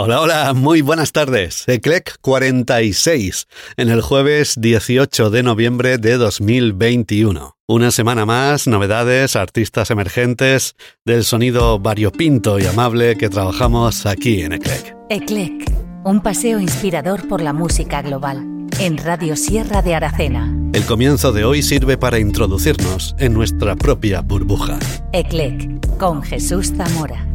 Hola, hola, muy buenas tardes. Eclec 46 en el jueves 18 de noviembre de 2021. Una semana más, novedades, artistas emergentes del sonido variopinto y amable que trabajamos aquí en Eclec. Eclec, un paseo inspirador por la música global en Radio Sierra de Aracena. El comienzo de hoy sirve para introducirnos en nuestra propia burbuja. Eclec con Jesús Zamora.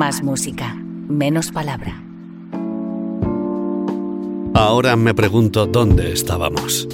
Más música, menos palabra. Ahora me pregunto dónde estábamos.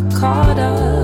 caught up.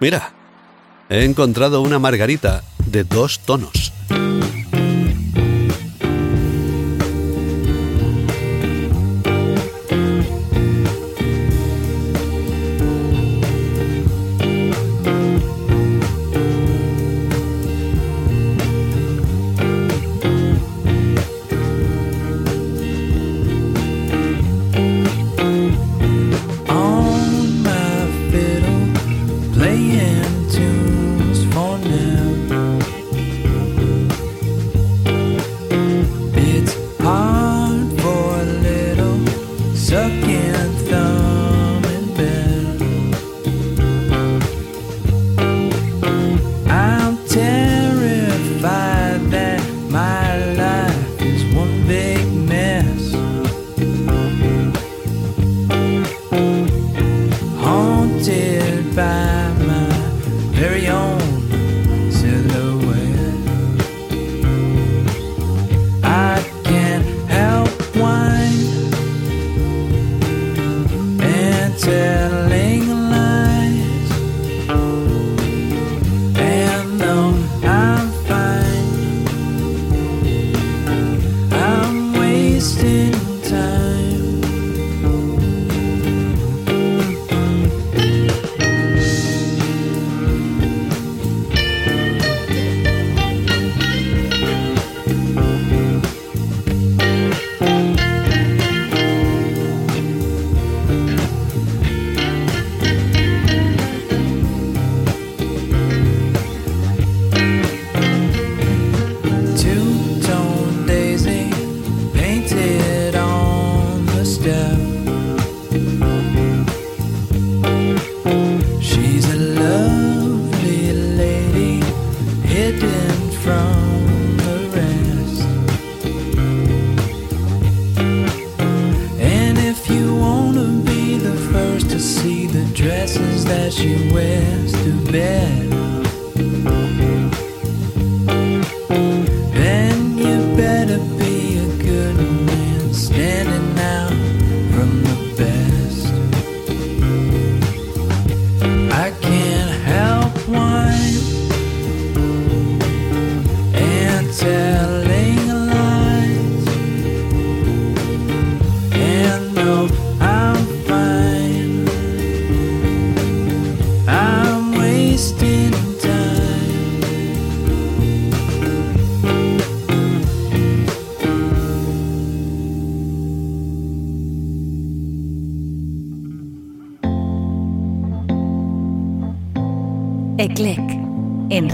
Mira, he encontrado una margarita de dos tonos.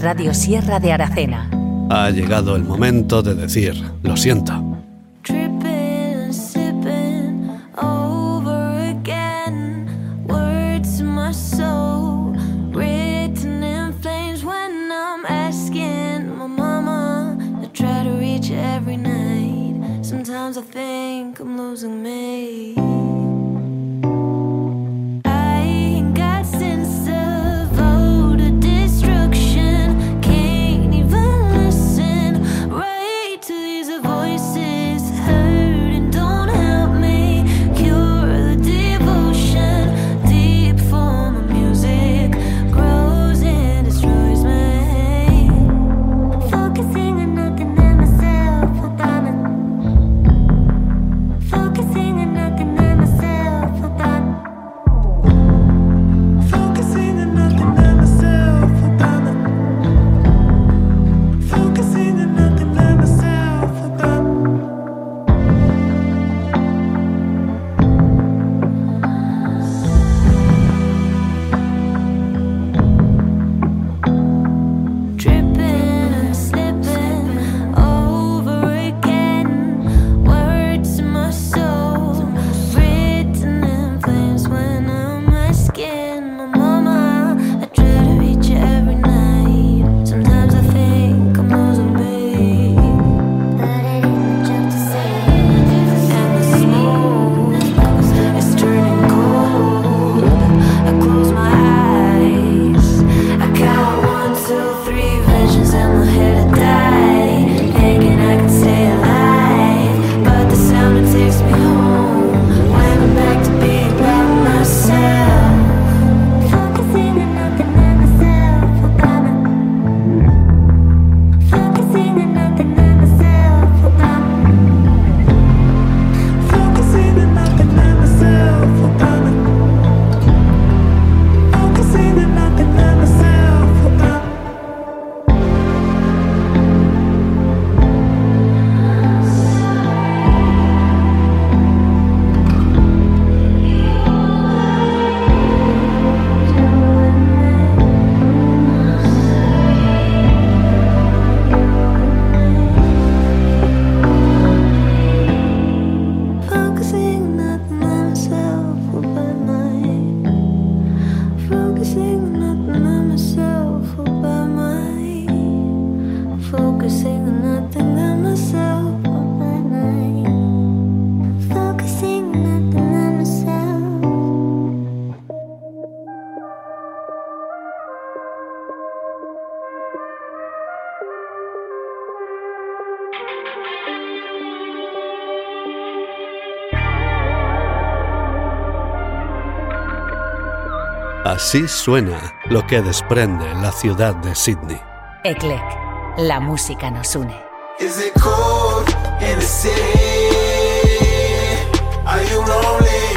Radio Sierra de Aracena. Ha llegado el momento de decir, lo siento. Sometimes I think I'm losing me. Así suena lo que desprende la ciudad de Sydney. Eclec, la música nos une. Is it cold in the city? Are you lonely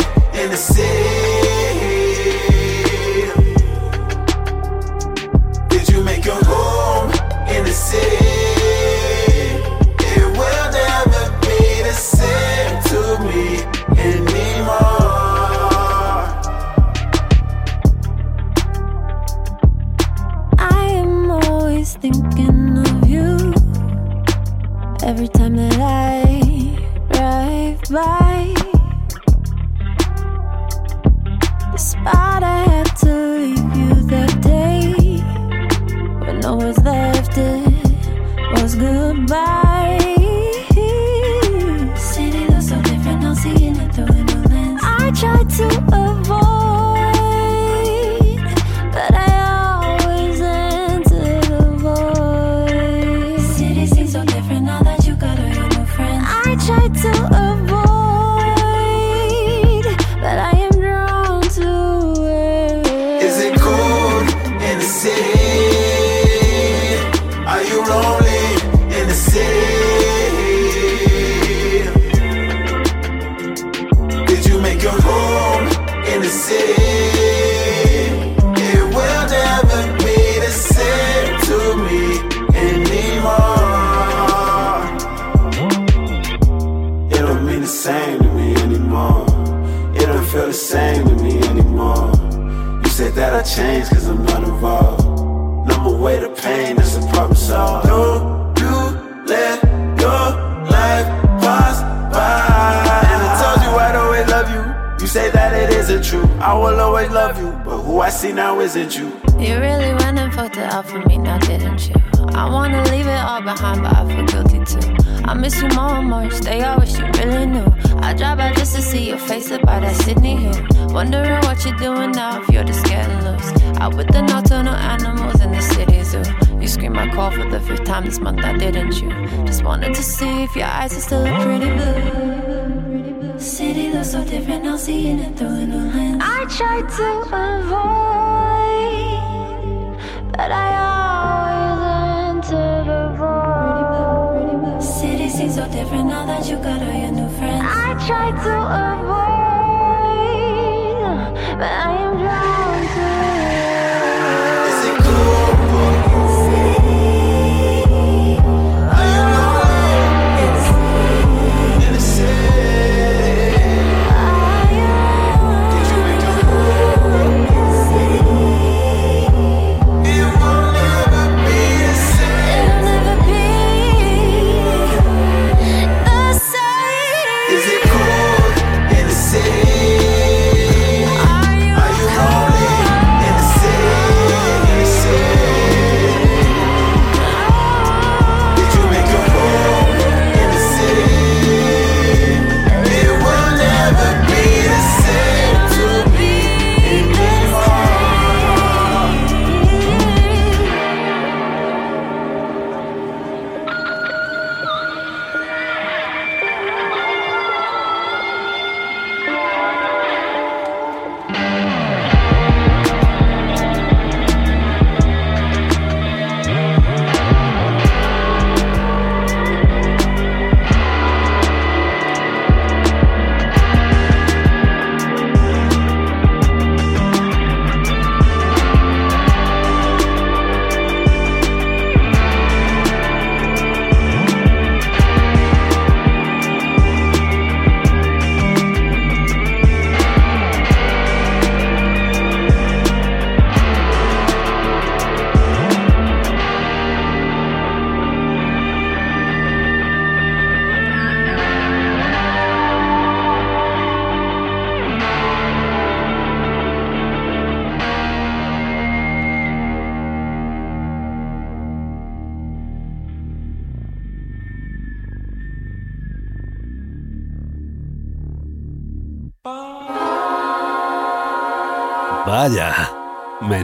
said that I changed cause I'm not involved. away the pain, that's a problem solved. Don't you let your life pass by. And I told you I'd always love you. You say that it isn't true. I will always love you, but who I see now isn't you. You really went and fucked it up for me, now didn't you? I wanna leave it all behind, but I feel guilty too. I miss you more and more each day, I wish you really knew. I drive by just to see your face up by that Sydney Hill. Wondering what you're doing now if you're just getting loose. Out with the nocturnal animals in the city zoo. You scream my call for the fifth time this month, I didn't you? Just wanted to see if your eyes are still pretty blue. City looks so different now, seeing it through a lens. I try to avoid, but I always enter the void. City seems so different now that you got all your new friends. I try to avoid, but I am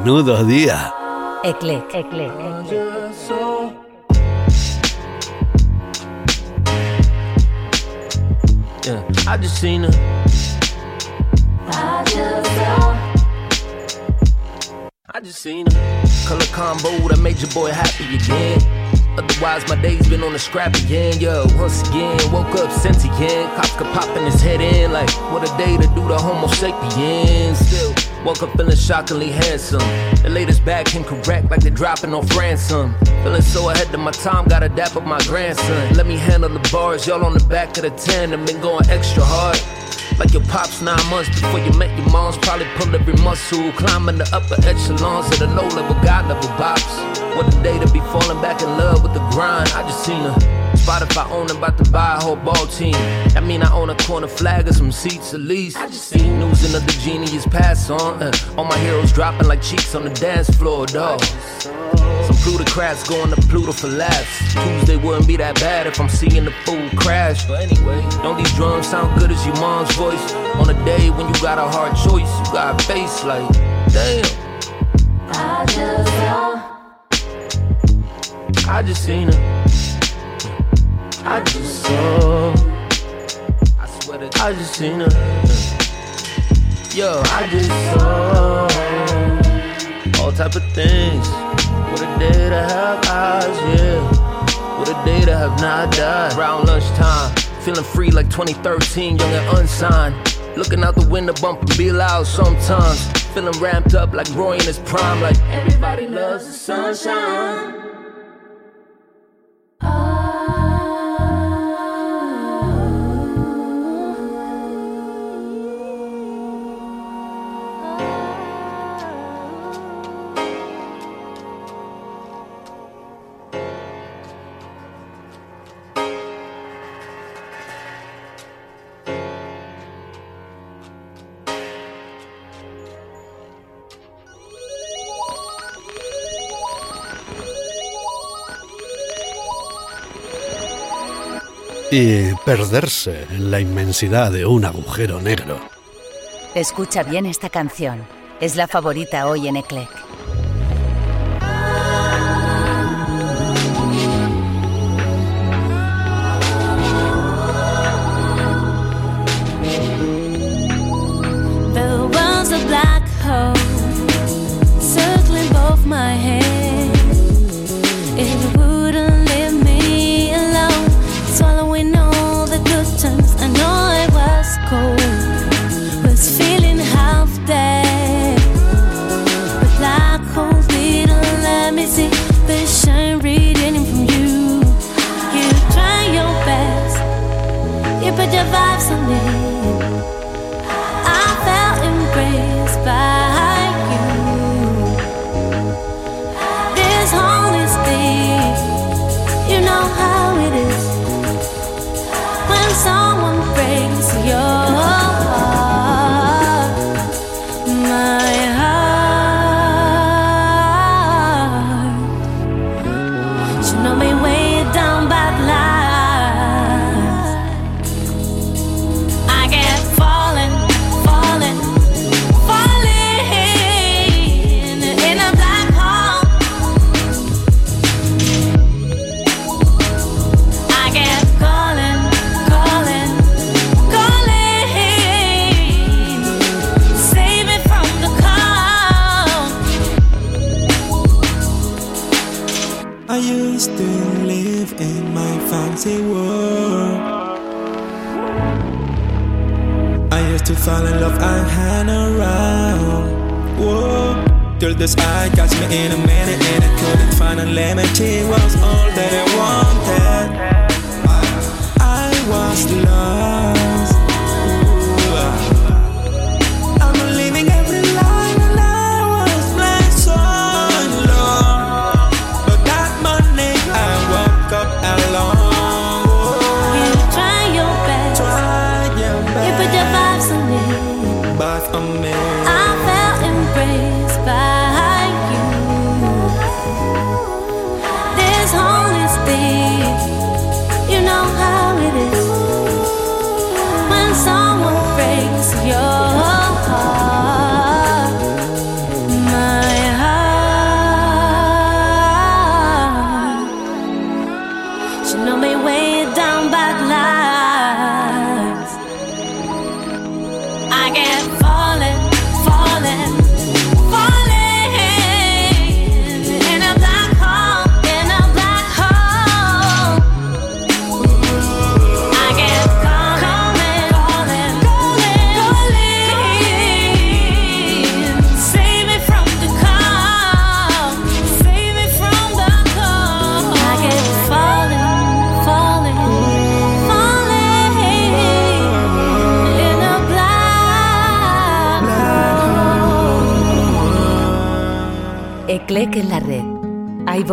menudo día. Eclec, eclec, Yeah, I just seen her. I just seen her. Color combo that made your boy happy again. Otherwise, my day's been on the scrap again. Yo, once again, woke up sentient. Cops could pop in his head in like, what a day to do the Homo sapiens. Still, woke up feeling shockingly handsome. The latest bag came correct like they're dropping off ransom. Feeling so ahead of my time, gotta dap up my grandson. Let me handle the bars, y'all on the back of the 10 and been going extra hard. Like your pops nine months before you met your moms. Probably pull every muscle, climbing the upper echelons of the low level, God level bops. What a day to be falling back in love with the grind. I just seen her. Spotify own about to buy a whole ball team. I mean, I own a corner flag or some seats at least. I just seen news another genius pass on. Uh, all my heroes dropping like cheeks on the dance floor, dog. Some plutocrats going to Pluto for laughs. Tuesday wouldn't be that bad if I'm seeing the fool crash. But anyway, don't these drums sound good as your mom's voice? On a day when you got a hard choice, you got a face like, damn. I just saw. I just seen her. I just saw. I swear to I just seen her. Yo, I just saw all type of things. What a day to have eyes, yeah. What a day to have not died. Around lunchtime, feeling free like 2013, young and unsigned. Looking out the window, bumping be loud sometimes. Feeling ramped up like Roy in his prime, like everybody loves the sunshine. Y perderse en la inmensidad de un agujero negro. Escucha bien esta canción. Es la favorita hoy en Eclec.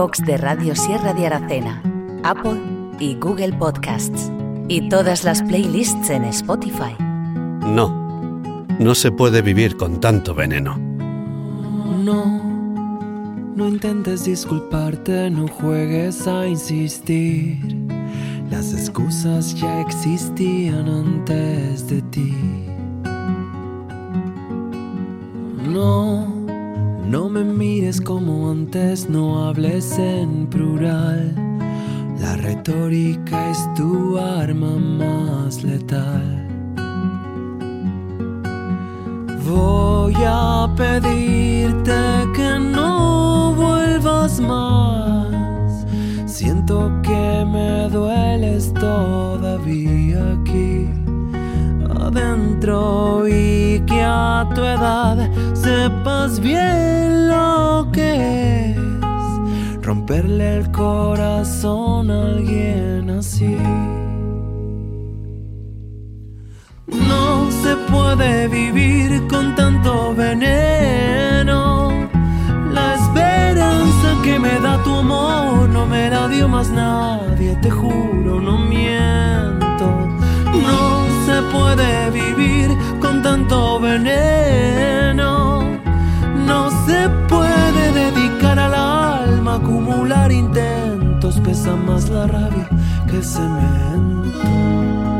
iVox de Radio Sierra de Aracena, Apple y Google Podcasts. Y todas las playlists en Spotify. No, no se puede vivir con tanto veneno. No, no intentes disculparte, no juegues a insistir. Las excusas ya existían antes de ti. No, no me mires como antes, no hables en plural. La retórica es tu arma más letal. Voy a pedirte que no vuelvas más. Siento que me dueles todavía adentro y que a tu edad sepas bien lo que es romperle el corazón a alguien así. No se puede vivir con tanto veneno. La esperanza que me da tu amor no me la dio más nadie, te juro, no miento. Puede vivir con tanto veneno. No se puede dedicar al alma, acumular intentos, pesa más la rabia que cemento.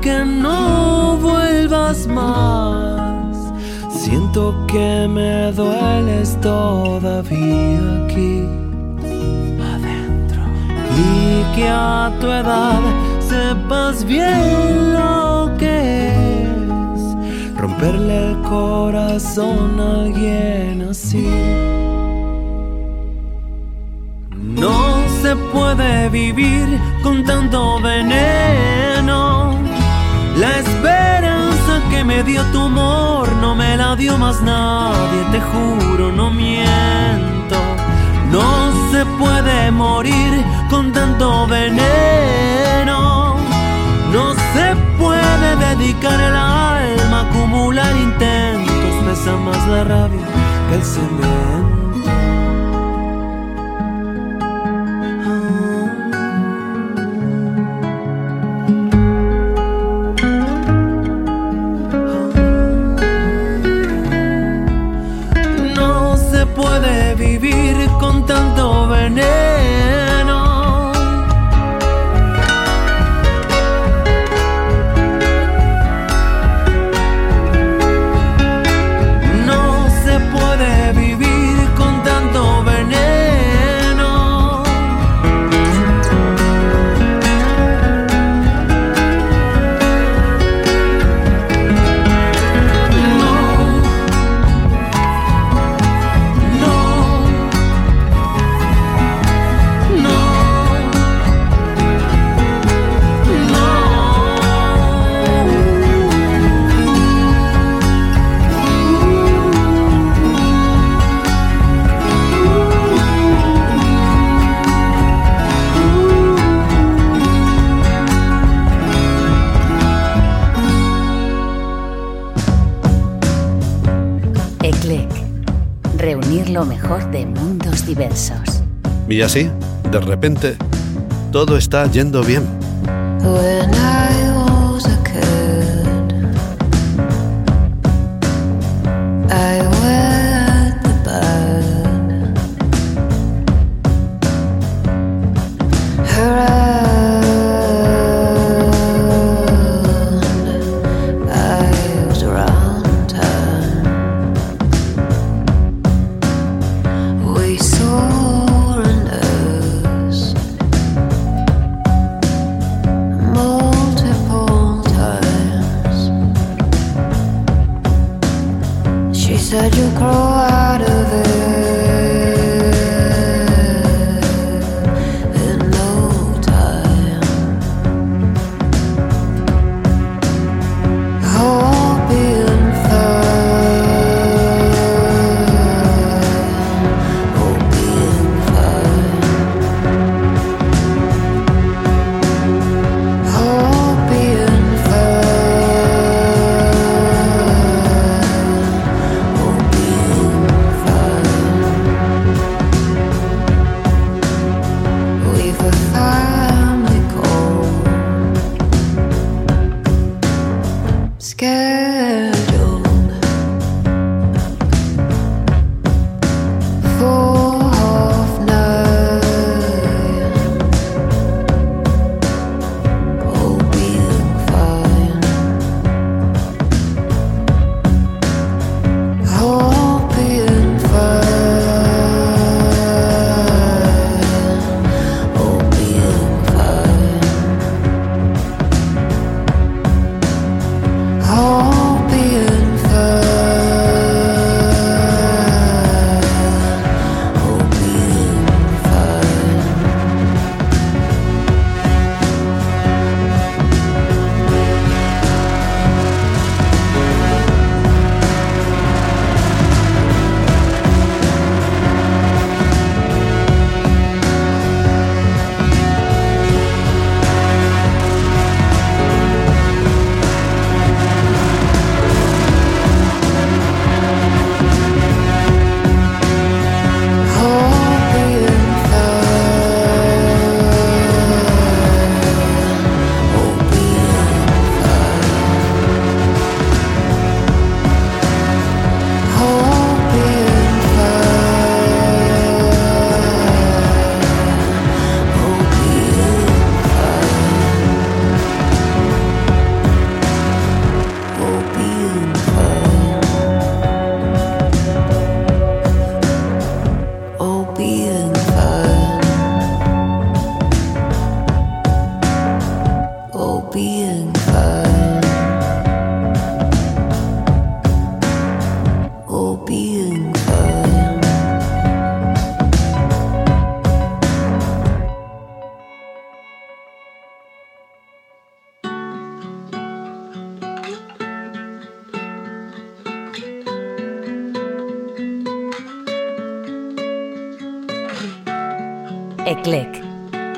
que no vuelvas más. Siento que me dueles todavía aquí adentro. Y que a tu edad sepas bien lo que es romperle el corazón a alguien así. No se puede vivir con tanto veneno. La esperanza que me dio tu amor no me la dio más nadie, te juro, no miento. No se puede morir con tanto veneno. No se puede dedicar el alma a acumular intentos. Pesa más la rabia que el cemento. Y así, de repente, todo está yendo bien.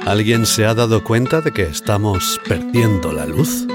¿Alguien se ha dado cuenta de que estamos perdiendo la luz?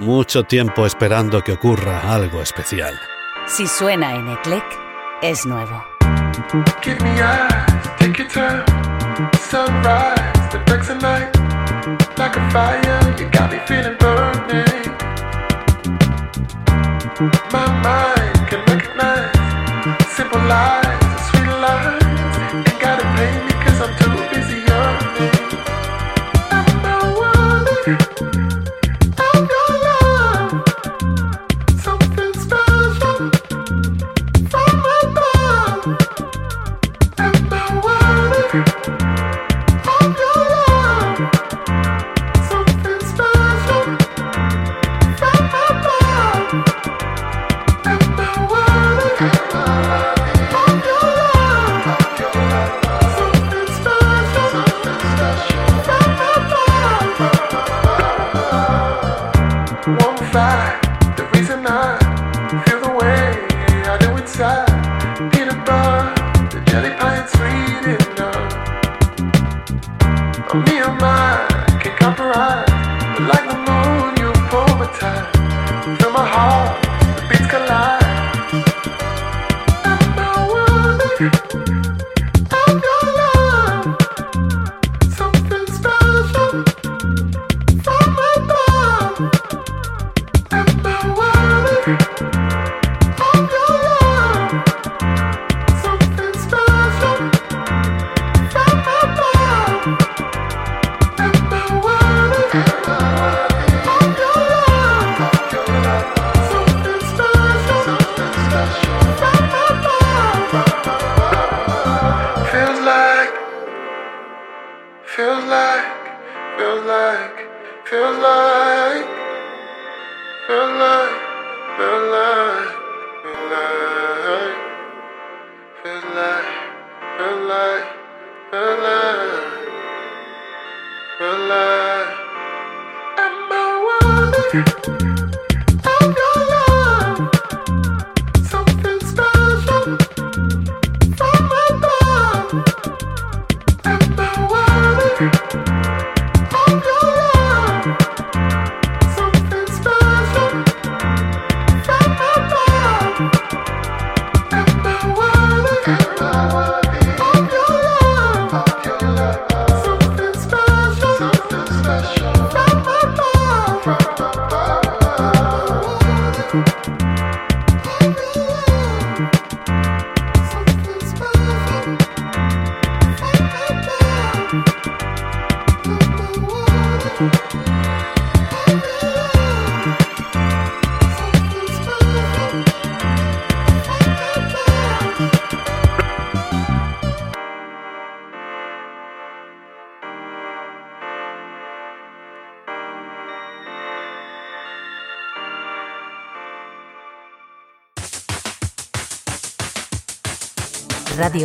mucho tiempo esperando que ocurra algo especial. Si suena en Eclec, es nuevo. Give me eyes, take your time. Sunrise, the breaks of night. Like a fire, you got me feeling burning. My mind can recognize simple lies.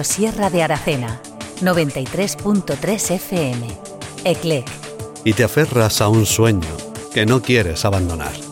Sierra de Aracena, 93.3 FM. ECLEC. Y te aferras a un sueño que no quieres abandonar.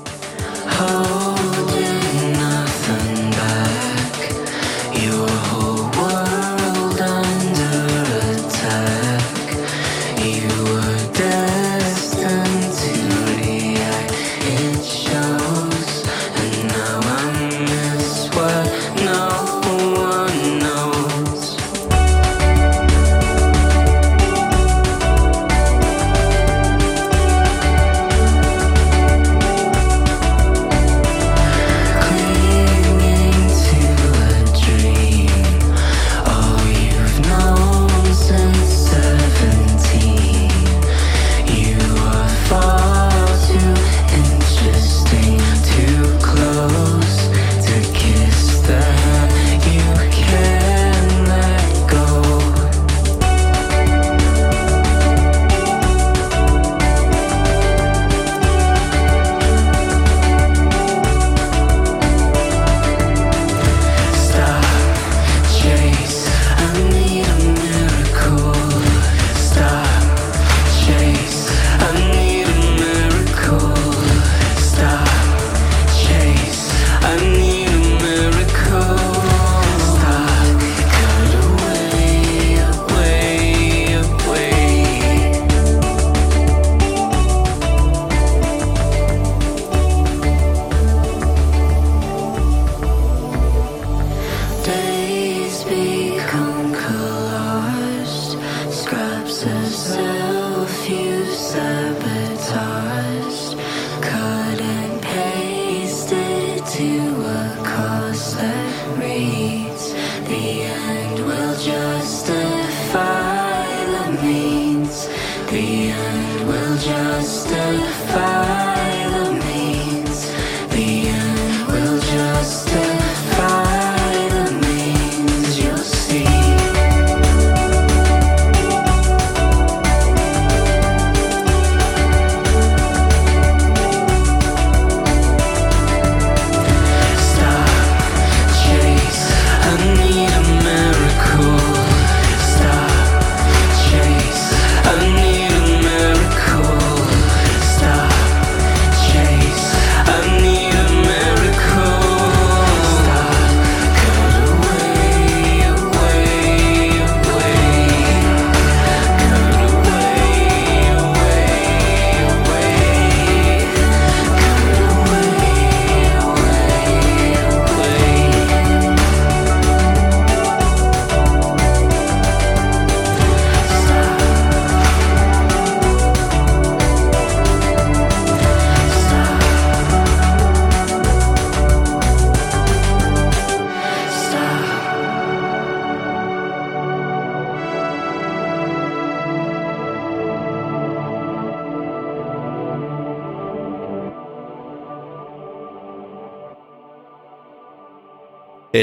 justify the means. The end will justify.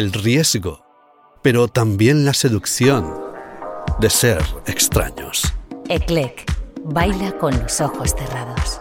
El riesgo, pero también la seducción de ser extraños. Eclec, baila con los ojos cerrados.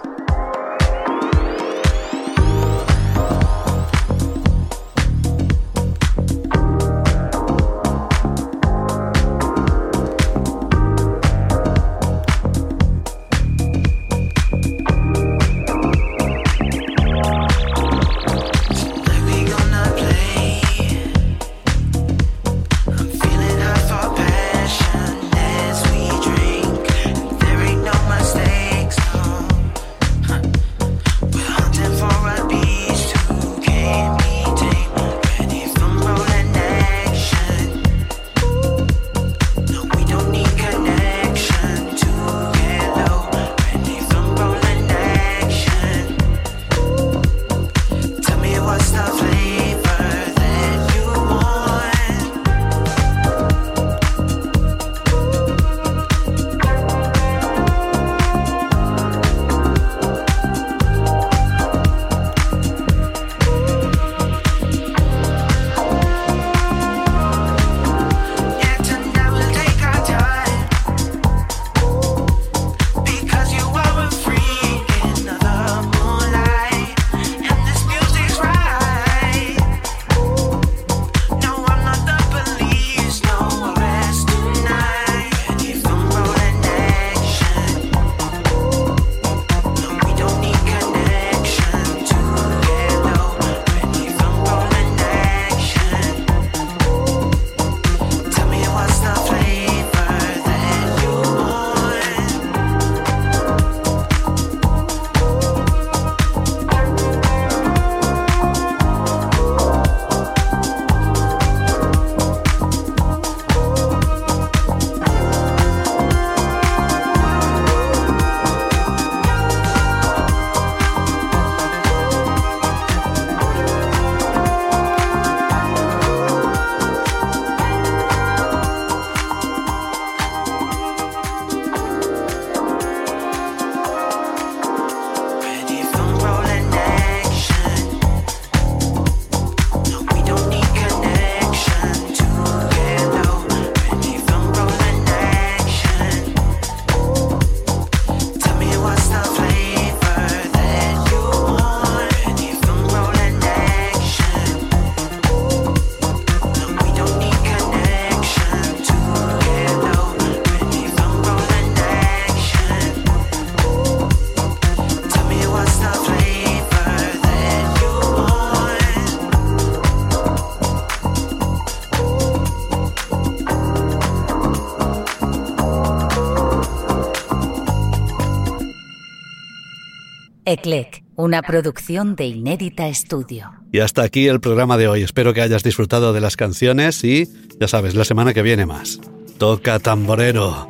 Eclec, una producción de Inédita Estudio. Y hasta aquí el programa de hoy. Espero que hayas disfrutado de las canciones y, ya sabes, la semana que viene más. Toca tamborero.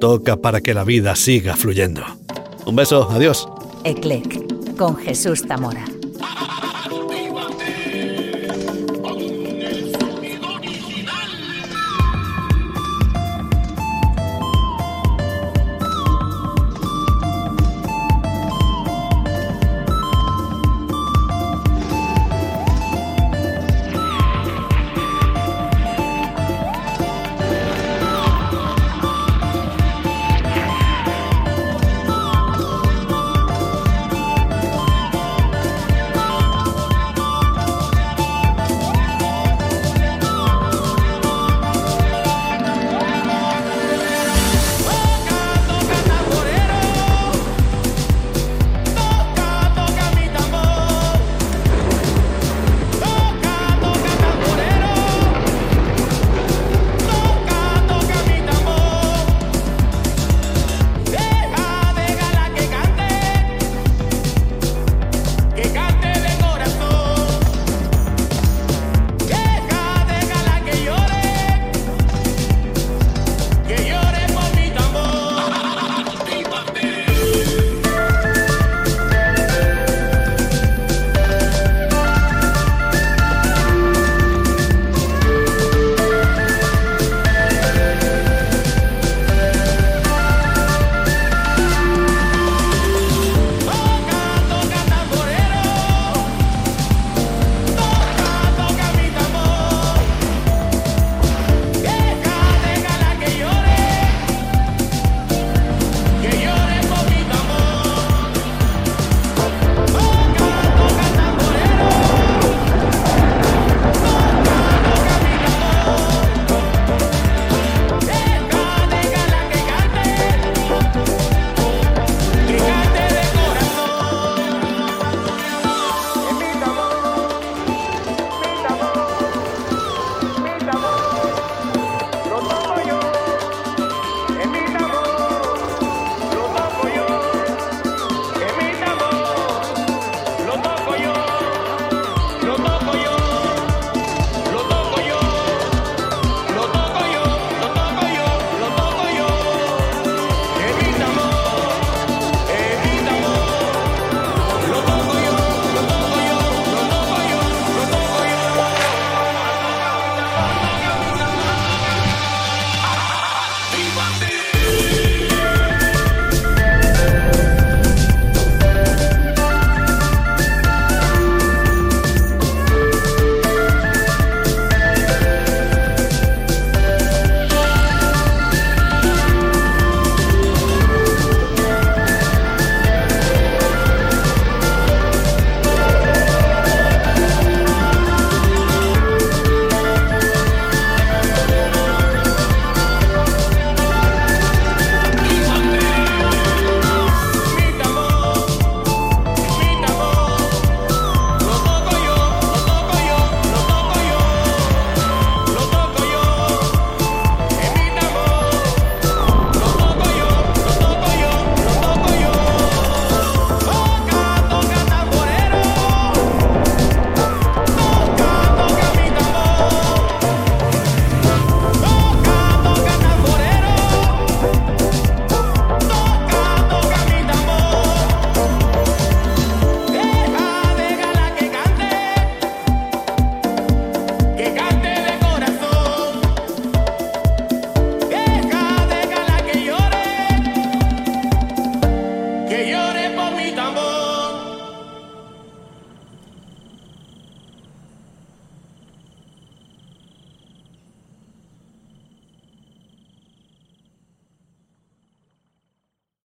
Toca para que la vida siga fluyendo. Un beso, adiós. Eclec, con Jesús Zamora.